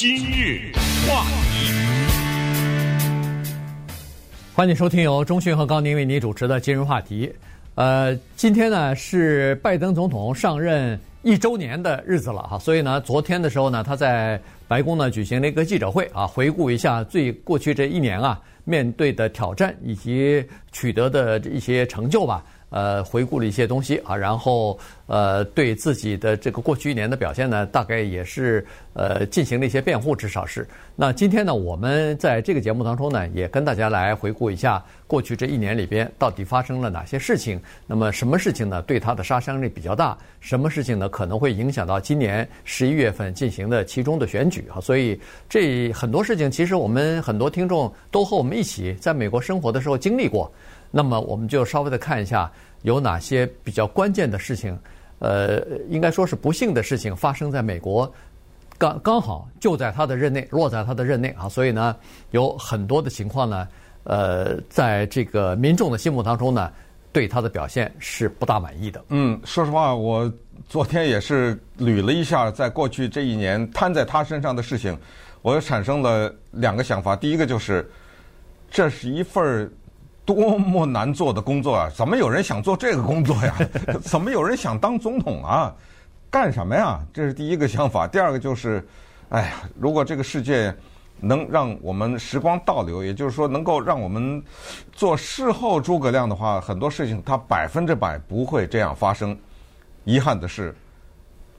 今日话题，欢迎收听由中讯和高宁为您主持的今日话题。呃，今天呢是拜登总统上任一周年的日子了哈，所以呢，昨天的时候呢，他在白宫呢举行了一个记者会啊，回顾一下最过去这一年啊面对的挑战以及取得的一些成就吧。呃，回顾了一些东西啊，然后呃，对自己的这个过去一年的表现呢，大概也是呃进行了一些辩护，至少是。那今天呢，我们在这个节目当中呢，也跟大家来回顾一下过去这一年里边到底发生了哪些事情。那么什么事情呢，对他的杀伤力比较大？什么事情呢，可能会影响到今年十一月份进行的其中的选举啊？所以这很多事情，其实我们很多听众都和我们一起在美国生活的时候经历过。那么我们就稍微的看一下有哪些比较关键的事情，呃，应该说是不幸的事情发生在美国，刚刚好就在他的任内，落在他的任内啊，所以呢，有很多的情况呢，呃，在这个民众的心目当中呢，对他的表现是不大满意的。嗯，说实话，我昨天也是捋了一下，在过去这一年摊在他身上的事情，我产生了两个想法。第一个就是，这是一份多么难做的工作啊！怎么有人想做这个工作呀？怎么有人想当总统啊？干什么呀？这是第一个想法。第二个就是，哎呀，如果这个世界能让我们时光倒流，也就是说能够让我们做事后诸葛亮的话，很多事情他百分之百不会这样发生。遗憾的是，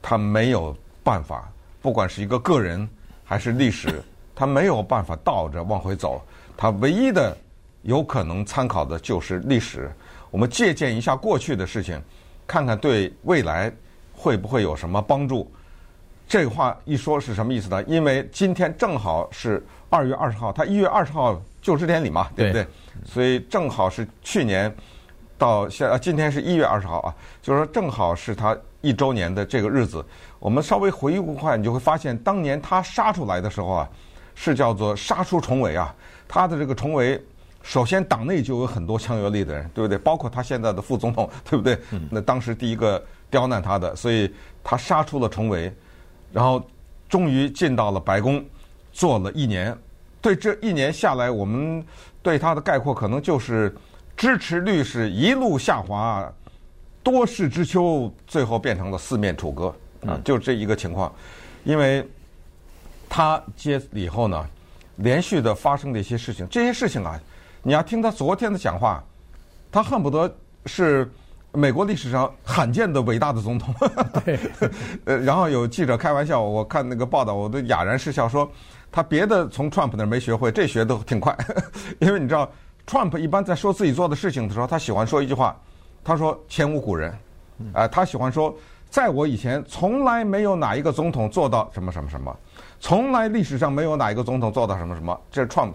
他没有办法，不管是一个个人还是历史，他没有办法倒着往回走。他唯一的。有可能参考的就是历史，我们借鉴一下过去的事情，看看对未来会不会有什么帮助。这话一说是什么意思呢？因为今天正好是二月二十号，他一月二十号就职典礼嘛，对不对？所以正好是去年到现啊，今天是一月二十号啊，就是说正好是他一周年的这个日子。我们稍微回顾一下，你就会发现当年他杀出来的时候啊，是叫做杀出重围啊，他的这个重围。首先，党内就有很多强有力的人，对不对？包括他现在的副总统，对不对？那当时第一个刁难他的，所以他杀出了重围，然后终于进到了白宫，做了一年。对这一年下来，我们对他的概括可能就是支持率是一路下滑，多事之秋，最后变成了四面楚歌啊，就这一个情况。因为他接了以后呢，连续的发生的一些事情，这些事情啊。你要听他昨天的讲话，他恨不得是美国历史上罕见的伟大的总统。对，呃，然后有记者开玩笑，我看那个报道，我都哑然失笑，说他别的从 Trump 那儿没学会，这学都挺快。因为你知道，Trump 一般在说自己做的事情的时候，他喜欢说一句话，他说前无古人，啊，他喜欢说，在我以前从来没有哪一个总统做到什么什么什么，从来历史上没有哪一个总统做到什么什么，这是 Trump。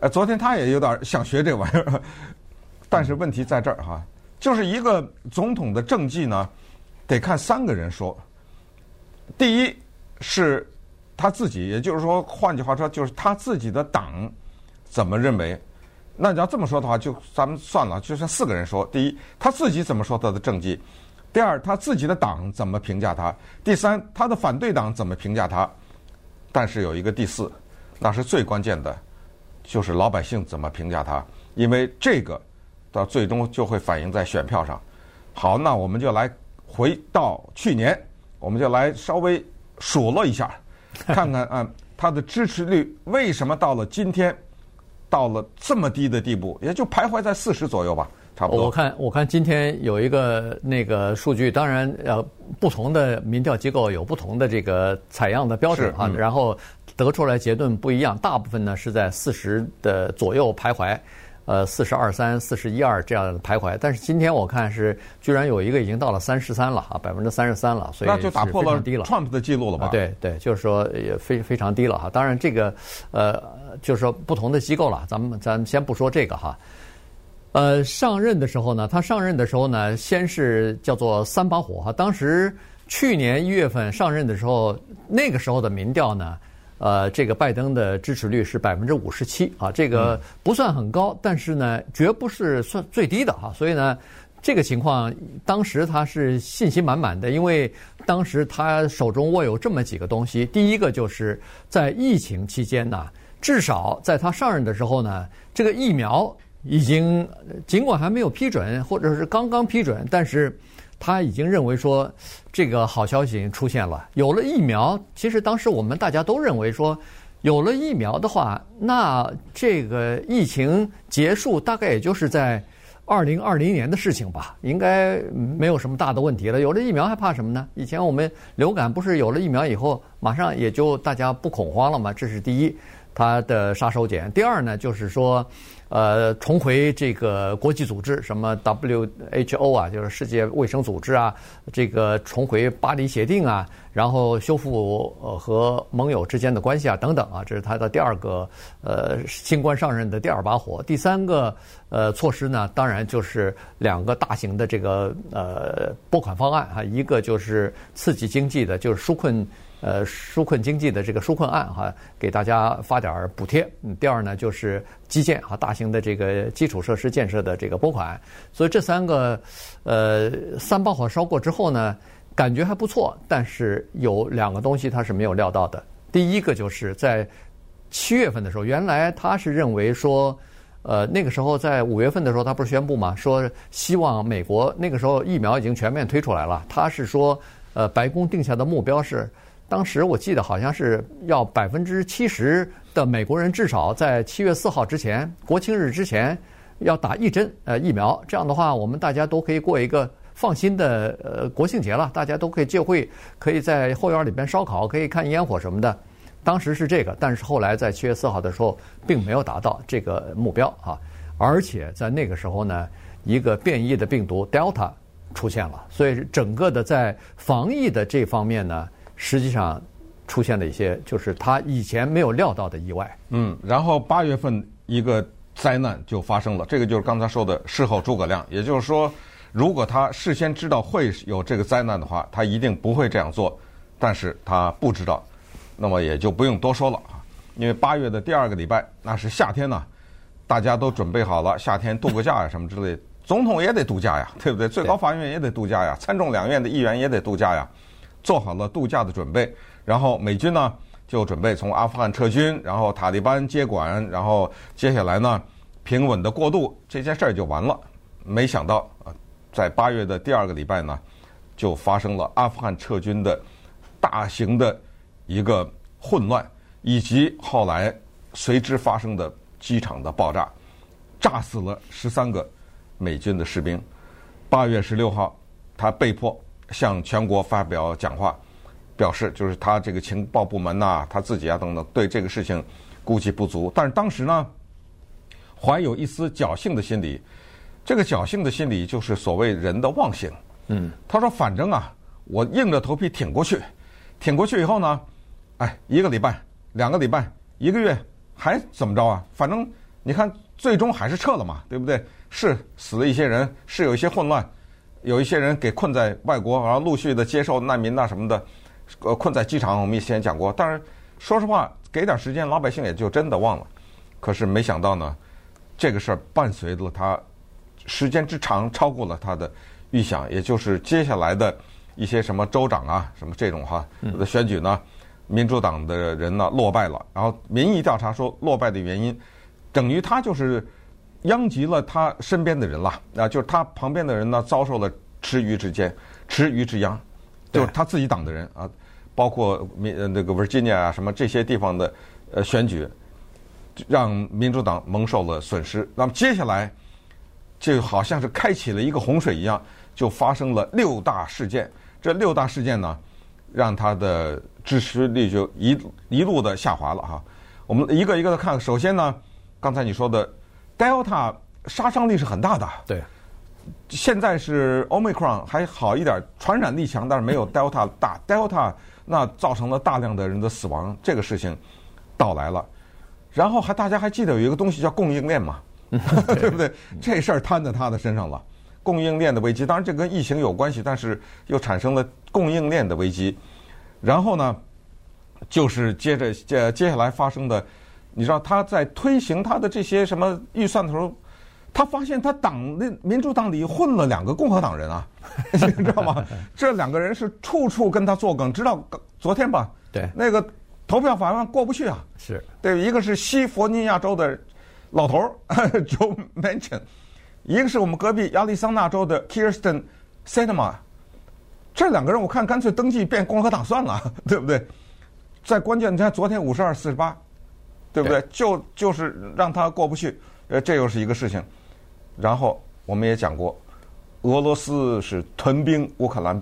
呃，昨天他也有点想学这玩意儿，但是问题在这儿哈，就是一个总统的政绩呢，得看三个人说。第一是他自己，也就是说，换句话说，就是他自己的党怎么认为。那你要这么说的话，就咱们算了，就算四个人说。第一，他自己怎么说他的政绩；第二，他自己的党怎么评价他；第三，他的反对党怎么评价他。但是有一个第四，那是最关键的。就是老百姓怎么评价他，因为这个到最终就会反映在选票上。好，那我们就来回到去年，我们就来稍微数落一下，看看啊，他的支持率为什么到了今天到了这么低的地步，也就徘徊在四十左右吧，差不多。我看我看今天有一个那个数据，当然呃，不同的民调机构有不同的这个采样的标准啊，然后。得出来结论不一样，大部分呢是在四十的左右徘徊，呃，四十二三、四十一二这样的徘徊。但是今天我看是居然有一个已经到了三十三了啊，百分之三十三了，所以那就打破了 Trump 的记录了吧？对对，就是说也非非常低了哈。当然这个呃，就是说不同的机构了，咱们咱们先不说这个哈。呃，上任的时候呢，他上任的时候呢，先是叫做三把火哈。当时去年一月份上任的时候，那个时候的民调呢。呃，这个拜登的支持率是百分之五十七啊，这个不算很高，但是呢，绝不是算最低的哈。所以呢，这个情况，当时他是信心满满的，因为当时他手中握有这么几个东西。第一个就是在疫情期间呢，至少在他上任的时候呢，这个疫苗已经尽管还没有批准，或者是刚刚批准，但是他已经认为说这个好消息出现了。有了疫苗，其实当时我们大家都认为说，有了疫苗的话，那这个疫情结束大概也就是在。二零二零年的事情吧，应该没有什么大的问题了。有了疫苗还怕什么呢？以前我们流感不是有了疫苗以后，马上也就大家不恐慌了吗？这是第一，它的杀手锏。第二呢，就是说。呃，重回这个国际组织，什么 WHO 啊，就是世界卫生组织啊，这个重回巴黎协定啊，然后修复呃和盟友之间的关系啊，等等啊，这是他的第二个呃新官上任的第二把火。第三个呃措施呢，当然就是两个大型的这个呃拨款方案啊，一个就是刺激经济的，就是纾困。呃，纾困经济的这个纾困案哈，给大家发点儿补贴。嗯，第二呢，就是基建哈，大型的这个基础设施建设的这个拨款。所以这三个，呃，三把火烧过之后呢，感觉还不错。但是有两个东西他是没有料到的。第一个就是在七月份的时候，原来他是认为说，呃，那个时候在五月份的时候，他不是宣布嘛，说希望美国那个时候疫苗已经全面推出来了。他是说，呃，白宫定下的目标是。当时我记得好像是要百分之七十的美国人至少在七月四号之前，国庆日之前要打一针呃疫苗。这样的话，我们大家都可以过一个放心的呃国庆节了，大家都可以聚会，可以在后院里边烧烤，可以看烟火什么的。当时是这个，但是后来在七月四号的时候，并没有达到这个目标啊。而且在那个时候呢，一个变异的病毒 Delta 出现了，所以整个的在防疫的这方面呢。实际上出现了一些，就是他以前没有料到的意外。嗯，然后八月份一个灾难就发生了，这个就是刚才说的事后诸葛亮。也就是说，如果他事先知道会有这个灾难的话，他一定不会这样做。但是他不知道，那么也就不用多说了。啊。因为八月的第二个礼拜，那是夏天呢，大家都准备好了，夏天度个假呀什么之类，总统也得度假呀，对不对？最高法院也得度假呀，参众两院的议员也得度假呀。做好了。度假的准备，然后美军呢就准备从阿富汗撤军，然后塔利班接管，然后接下来呢平稳的过渡，这件事儿就完了。没想到，在八月的第二个礼拜呢，就发生了阿富汗撤军的大型的一个混乱，以及后来随之发生的机场的爆炸，炸死了十三个美军的士兵。八月十六号，他被迫。向全国发表讲话，表示就是他这个情报部门呐，他自己啊等等，对这个事情估计不足。但是当时呢，怀有一丝侥幸的心理，这个侥幸的心理就是所谓人的忘性。嗯，他说：“反正啊，我硬着头皮挺过去，挺过去以后呢，哎，一个礼拜、两个礼拜、一个月，还怎么着啊？反正你看，最终还是撤了嘛，对不对？是死了一些人，是有一些混乱。”有一些人给困在外国，然后陆续的接受难民呐什么的，呃，困在机场。我们以前讲过，但是说实话，给点时间，老百姓也就真的忘了。可是没想到呢，这个事儿伴随着他时间之长，超过了他的预想。也就是接下来的一些什么州长啊，什么这种哈的选举呢，民主党的人呢落败了。然后民意调查说落败的原因，等于他就是。殃及了他身边的人了啊，就是他旁边的人呢，遭受了池鱼之艰、池鱼之殃，就是他自己党的人啊，包括民那个 Virginia 啊什么这些地方的呃选举，让民主党蒙受了损失。那么接下来就好像是开启了一个洪水一样，就发生了六大事件。这六大事件呢，让他的支持率就一一路的下滑了哈。我们一个一个的看，首先呢，刚才你说的。Delta 杀伤力是很大的，对。现在是 Omicron 还好一点，传染力强，但是没有 Delta 大。Delta 那造成了大量的人的死亡，这个事情到来了。然后还大家还记得有一个东西叫供应链嘛，对不对？这事儿摊在他的身上了，供应链的危机。当然这跟疫情有关系，但是又产生了供应链的危机。然后呢，就是接着接接下来发生的。你知道他在推行他的这些什么预算的时候，他发现他党那民主党里混了两个共和党人啊，你知道吗？这两个人是处处跟他作梗，直到昨天吧，对那个投票法案过不去啊，是对，一个是西弗尼亚州的老头儿 Joe Manchin，一个是我们隔壁亚利桑那州的 Kirsten Sinema，这两个人我看干脆登记变共和党算了，对不对？在关键你看昨天五十二四十八，对不对？对就就是让他过不去，呃，这又是一个事情。然后我们也讲过，俄罗斯是屯兵乌克兰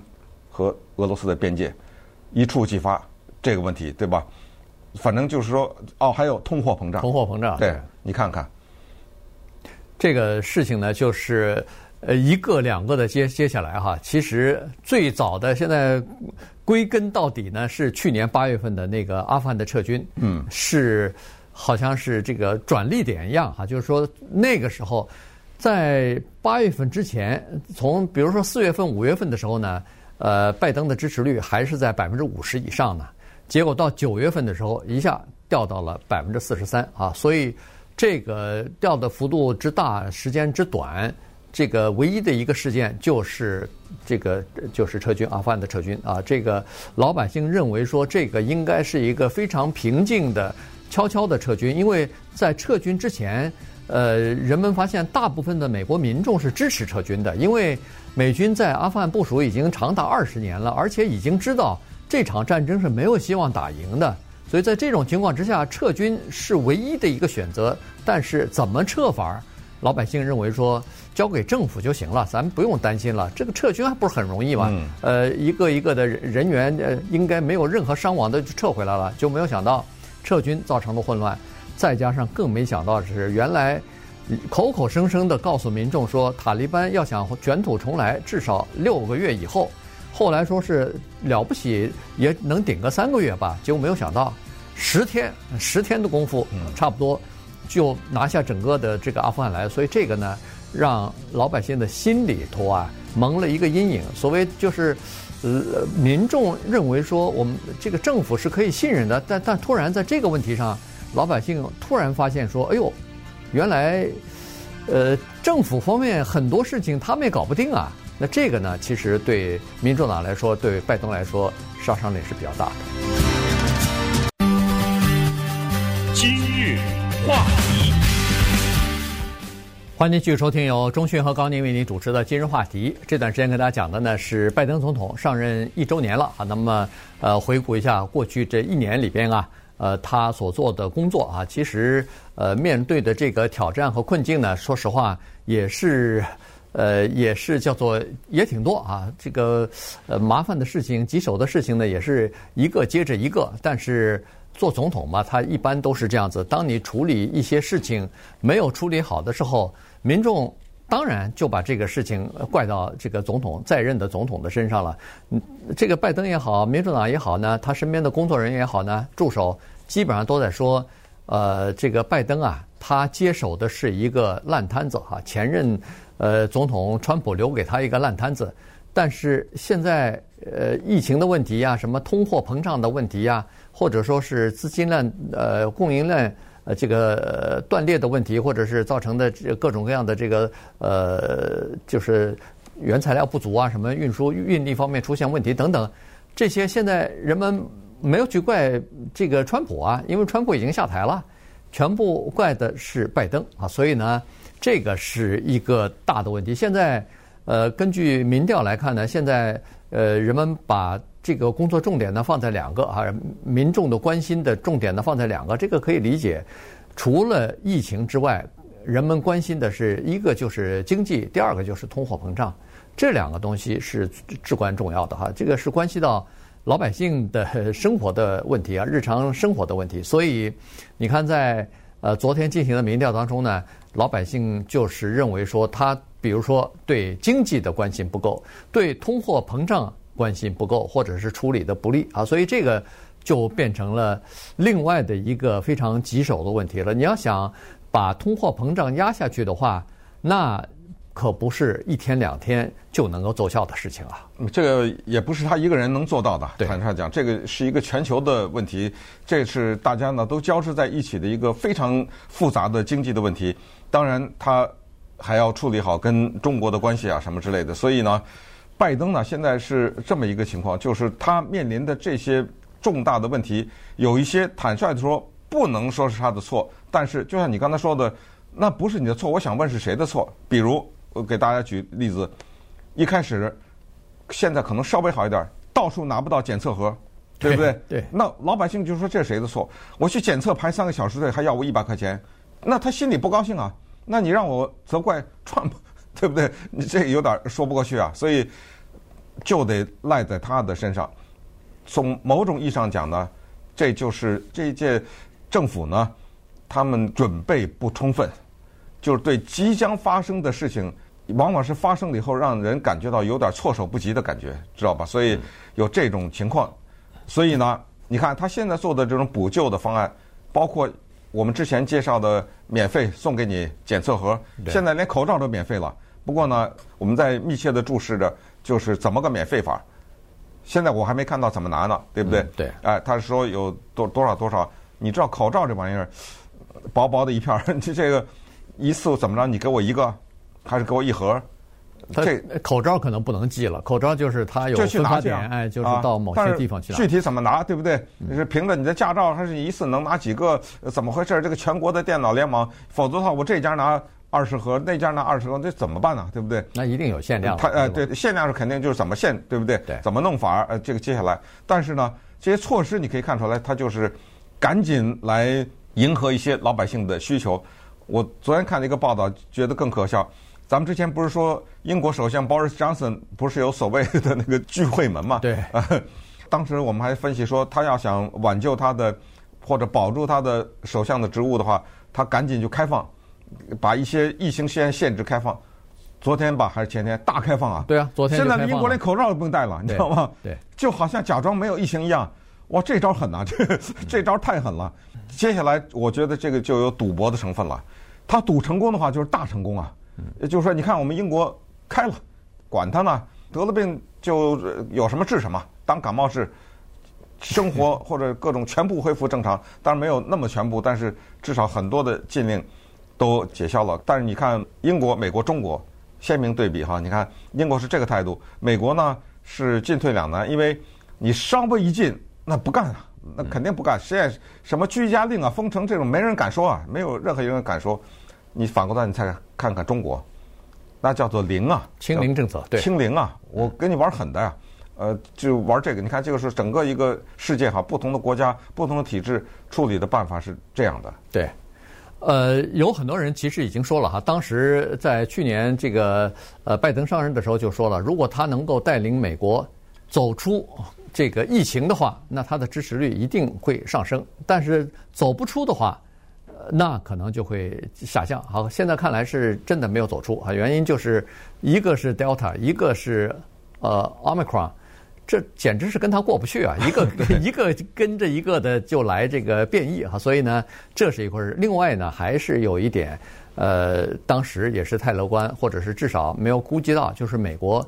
和俄罗斯的边界，一触即发这个问题，对吧？反正就是说，哦，还有通货膨胀，通货膨胀，对，你看看这个事情呢，就是呃一个两个的接接下来哈，其实最早的现在归根到底呢，是去年八月份的那个阿富汗的撤军，嗯，是好像是这个转捩点一样哈，就是说那个时候。在八月份之前，从比如说四月份、五月份的时候呢，呃，拜登的支持率还是在百分之五十以上呢。结果到九月份的时候，一下掉到了百分之四十三啊。所以这个掉的幅度之大、时间之短，这个唯一的一个事件就是这个就是撤军，阿富汗的撤军啊。这个老百姓认为说，这个应该是一个非常平静的、悄悄的撤军，因为在撤军之前。呃，人们发现大部分的美国民众是支持撤军的，因为美军在阿富汗部署已经长达二十年了，而且已经知道这场战争是没有希望打赢的，所以在这种情况之下，撤军是唯一的一个选择。但是怎么撤法，老百姓认为说交给政府就行了，咱们不用担心了。这个撤军还不是很容易吗？呃，一个一个的人员呃，应该没有任何伤亡的就撤回来了，就没有想到撤军造成了混乱。再加上更没想到的是，原来口口声声的告诉民众说，塔利班要想卷土重来，至少六个月以后。后来说是了不起也能顶个三个月吧，结果没有想到，十天十天的功夫，差不多就拿下整个的这个阿富汗来。所以这个呢，让老百姓的心里头啊蒙了一个阴影。所谓就是，呃，民众认为说我们这个政府是可以信任的，但但突然在这个问题上。老百姓突然发现说：“哎呦，原来，呃，政府方面很多事情他们也搞不定啊。那这个呢，其实对民主党来说，对拜登来说，杀伤力是比较大的。”今日话题，欢迎继续收听由中讯和高宁为您主持的《今日话题》。这段时间跟大家讲的呢是拜登总统上任一周年了啊。那么，呃，回顾一下过去这一年里边啊。呃，他所做的工作啊，其实呃，面对的这个挑战和困境呢，说实话也是，呃，也是叫做也挺多啊。这个呃，麻烦的事情、棘手的事情呢，也是一个接着一个。但是做总统嘛，他一般都是这样子。当你处理一些事情没有处理好的时候，民众。当然就把这个事情怪到这个总统在任的总统的身上了。嗯，这个拜登也好，民主党也好呢，他身边的工作人员也好呢，助手基本上都在说，呃，这个拜登啊，他接手的是一个烂摊子哈，前任 呃总统川普留给他一个烂摊子。但是现在呃疫情的问题呀，什么通货膨胀的问题呀，或者说是资金链呃供应链。呃，这个断裂的问题，或者是造成的各种各样的这个呃，就是原材料不足啊，什么运输运力方面出现问题等等，这些现在人们没有去怪这个川普啊，因为川普已经下台了，全部怪的是拜登啊，所以呢，这个是一个大的问题。现在呃，根据民调来看呢，现在呃，人们把。这个工作重点呢，放在两个啊，民众的关心的重点呢，放在两个，这个可以理解。除了疫情之外，人们关心的是一个就是经济，第二个就是通货膨胀，这两个东西是至关重要的哈。这个是关系到老百姓的生活的问题啊，日常生活的问题。所以你看在，呃昨天进行的民调当中呢，老百姓就是认为说，他比如说对经济的关心不够，对通货膨胀。关心不够，或者是处理的不利啊，所以这个就变成了另外的一个非常棘手的问题了。你要想把通货膨胀压下去的话，那可不是一天两天就能够奏效的事情啊。这个也不是他一个人能做到的。坦率讲，这个是一个全球的问题，这是大家呢都交织在一起的一个非常复杂的经济的问题。当然，他还要处理好跟中国的关系啊什么之类的。所以呢，拜登呢现在是这么一个情况，就是他面临的这些重大的问题，有一些坦率的说不能说是他的错，但是就像你刚才说的，那不是你的错。我想问是谁的错？比如我给大家举例子，一开始现在可能稍微好一点，到处拿不到检测盒。对不对？对，那老百姓就说这是谁的错？我去检测排三个小时队，还要我一百块钱，那他心里不高兴啊。那你让我责怪川普，对不对？你这有点说不过去啊。所以就得赖在他的身上。从某种意义上讲呢，这就是这一届政府呢，他们准备不充分，就是对即将发生的事情，往往是发生了以后，让人感觉到有点措手不及的感觉，知道吧？所以有这种情况。所以呢，你看他现在做的这种补救的方案，包括我们之前介绍的免费送给你检测盒，现在连口罩都免费了。不过呢，我们在密切的注视着，就是怎么个免费法。现在我还没看到怎么拿呢，对不对？对。哎，他是说有多多少多少，你知道口罩这玩意儿，薄薄的一片儿，这 这个一次怎么着？你给我一个，还是给我一盒？这口罩可能不能寄了，口罩就是他有分发点，哎，就是到某些地方去拿。具体怎么拿，对不对？你是凭着你的驾照，还是一次能拿几个？怎么回事？这个全国的电脑联网，否则的话，我这家拿二十盒，那家拿二十盒，这怎么办呢？对不对？那一定有限量。他呃，对，限量是肯定就是怎么限，对不对？对。怎么弄法？呃，这个接下来，但是呢，这些措施你可以看出来，他就是赶紧来迎合一些老百姓的需求。我昨天看了一个报道，觉得更可笑。咱们之前不是说英国首相 Boris Johnson 不是有所谓的那个聚会门嘛？对。当时我们还分析说，他要想挽救他的或者保住他的首相的职务的话，他赶紧就开放，把一些疫情先限制开放。昨天吧还是前天大开放啊？对啊，昨天。现在英国连口罩都不用戴了，你知道吗？对。就好像假装没有疫情一样。哇，这招狠呐！这这招太狠了。接下来我觉得这个就有赌博的成分了。他赌成功的话，就是大成功啊。也就是说，你看我们英国开了，管他呢，得了病就有什么治什么，当感冒治，生活或者各种全部恢复正常。当然没有那么全部，但是至少很多的禁令都解消了。但是你看英国、美国、中国鲜明对比哈，你看英国是这个态度，美国呢是进退两难，因为你稍微一进，那不干啊，那肯定不干。实在什么居家令啊、封城这种，没人敢说啊，没有任何一个人敢说。你反过来，你再看看中国，那叫做零啊，清零政策，对，清零啊，我跟你玩狠的呀，呃，就玩这个。你看，这个是整个一个世界哈，不同的国家、不同的体制处理的办法是这样的。对，呃，有很多人其实已经说了哈，当时在去年这个呃拜登上任的时候就说了，如果他能够带领美国走出这个疫情的话，那它的支持率一定会上升。但是走不出的话，那可能就会下降。好，现在看来是真的没有走出啊，原因就是一个是 Delta，一个是呃 Omicron，这简直是跟他过不去啊！一个 一个跟着一个的就来这个变异哈，所以呢，这是一回事。另外呢，还是有一点，呃，当时也是太乐观，或者是至少没有估计到，就是美国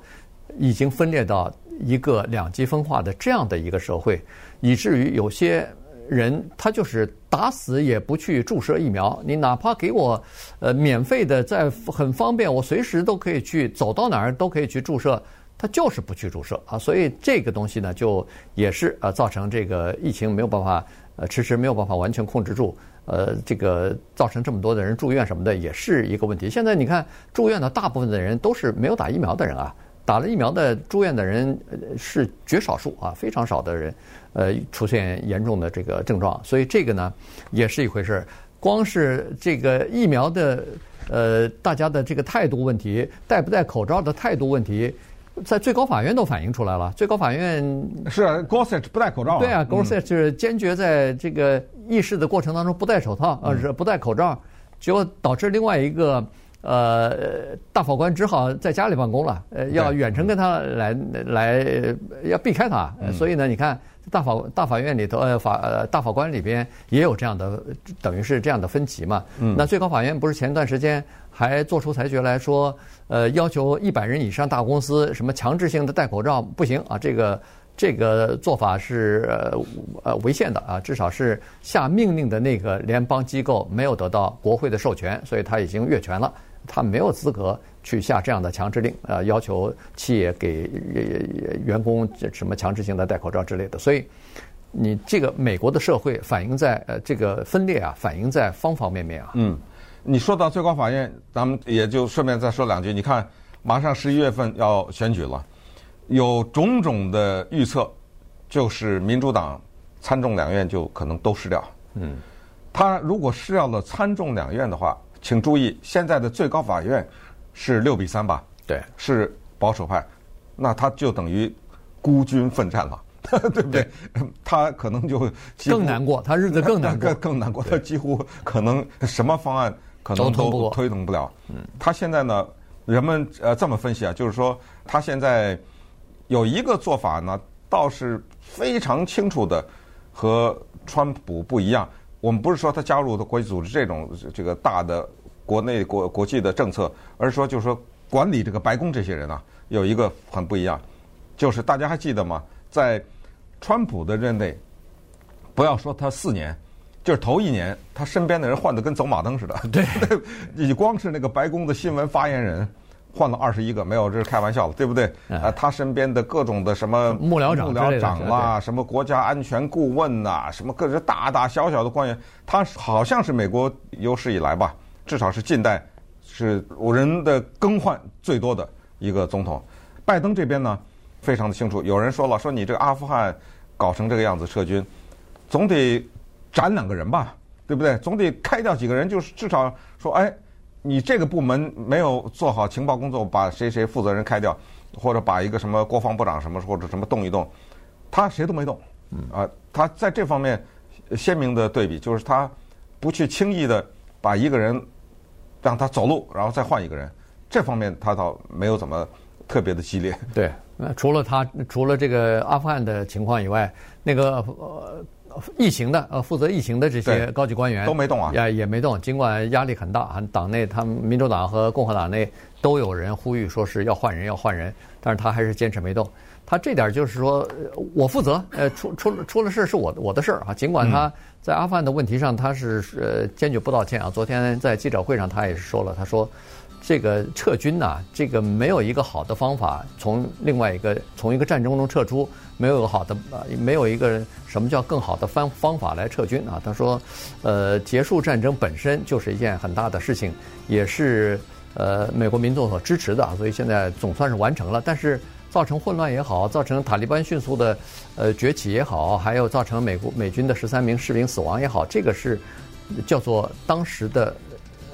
已经分裂到一个两极分化的这样的一个社会，以至于有些。人他就是打死也不去注射疫苗，你哪怕给我呃免费的，在很方便，我随时都可以去，走到哪儿都可以去注射，他就是不去注射啊。所以这个东西呢，就也是呃造成这个疫情没有办法呃迟迟没有办法完全控制住，呃这个造成这么多的人住院什么的也是一个问题。现在你看住院的大部分的人都是没有打疫苗的人啊。打了疫苗的住院的人是绝少数啊，非常少的人，呃，出现严重的这个症状，所以这个呢也是一回事。光是这个疫苗的呃，大家的这个态度问题，戴不戴口罩的态度问题，在最高法院都反映出来了。最高法院是啊，Gorsuch 不戴口罩。对啊，Gorsuch 是坚决在这个议事的过程当中不戴手套，呃，是不戴口罩，结果导致另外一个。呃，大法官只好在家里办公了，呃，要远程跟他来来，要避开他。所以呢，你看大法大法院里头，呃，法呃大法官里边也有这样的，等于是这样的分歧嘛。那最高法院不是前段时间还做出裁决来说，呃，要求一百人以上大公司什么强制性的戴口罩不行啊，这个这个做法是呃违宪的啊，至少是下命令的那个联邦机构没有得到国会的授权，所以他已经越权了。他没有资格去下这样的强制令，呃，要求企业给员工什么强制性的戴口罩之类的。所以，你这个美国的社会反映在呃这个分裂啊，反映在方方面面啊。嗯，你说到最高法院，咱们也就顺便再说两句。你看，马上十一月份要选举了，有种种的预测，就是民主党参众两院就可能都失掉。嗯，他如果失掉了参众两院的话。请注意，现在的最高法院是六比三吧？对，是保守派，那他就等于孤军奋战了，对不对？他可能就更难过，他日子更难过，更 更难过。他几乎可能什么方案可能都推动不了。嗯，他现在呢，人们呃这么分析啊，就是说他现在有一个做法呢，倒是非常清楚的和川普不一样。我们不是说他加入的国际组织这种这个大的国内国国际的政策，而是说就是说管理这个白宫这些人啊，有一个很不一样，就是大家还记得吗？在川普的任内，不要说他四年，就是头一年，他身边的人换的跟走马灯似的。对，你光是那个白宫的新闻发言人。换了二十一个，没有，这是开玩笑的，对不对？啊，他身边的各种的什么幕僚长、幕僚长啦，什么国家安全顾问呐，什么各种大大小小的官员，他好像是美国有史以来吧，至少是近代是五人的更换最多的一个总统。拜登这边呢，非常的清楚，有人说了，说你这个阿富汗搞成这个样子撤军，总得斩两个人吧，对不对？总得开掉几个人，就是至少说，哎。你这个部门没有做好情报工作，把谁谁负责人开掉，或者把一个什么国防部长什么或者什么动一动，他谁都没动，啊，他在这方面鲜明的对比就是他不去轻易的把一个人让他走路，然后再换一个人，这方面他倒没有怎么特别的激烈。对，那除了他除了这个阿富汗的情况以外，那个呃。疫情的呃，负责疫情的这些高级官员都没动啊，也也没动。尽管压力很大，啊，党内他们民主党和共和党内都有人呼吁说是要换人，要换人，但是他还是坚持没动。他这点就是说我负责，呃，出出出了事是我我的事儿啊。尽管他在阿富汗的问题上他是呃坚决不道歉啊。昨天在记者会上他也是说了，他说。这个撤军呐，这个没有一个好的方法，从另外一个从一个战争中撤出，没有好的呃，没有一个什么叫更好的方方法来撤军啊。他说，呃，结束战争本身就是一件很大的事情，也是呃美国民众所支持的，所以现在总算是完成了。但是造成混乱也好，造成塔利班迅速的呃崛起也好，还有造成美国美军的十三名士兵死亡也好，这个是叫做当时的。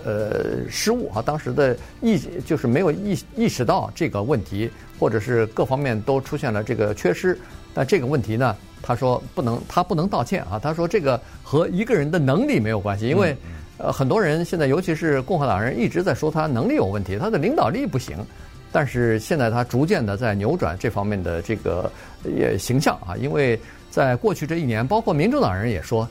呃，失误啊，当时的意就是没有意意识到这个问题，或者是各方面都出现了这个缺失。但这个问题呢，他说不能，他不能道歉啊。他说这个和一个人的能力没有关系，因为呃，很多人现在，尤其是共和党人一直在说他能力有问题，他的领导力不行。但是现在他逐渐的在扭转这方面的这个也形象啊，因为在过去这一年，包括民主党人也说。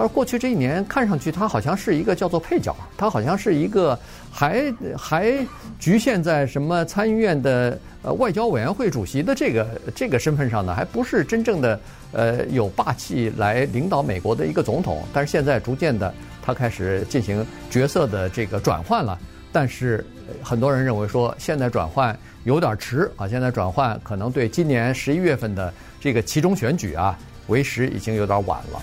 他说：“过去这一年，看上去他好像是一个叫做配角，他好像是一个还还局限在什么参议院的呃外交委员会主席的这个这个身份上呢，还不是真正的呃有霸气来领导美国的一个总统。但是现在逐渐的，他开始进行角色的这个转换了。但是很多人认为说，现在转换有点迟啊，现在转换可能对今年十一月份的这个期中选举啊，为时已经有点晚了。”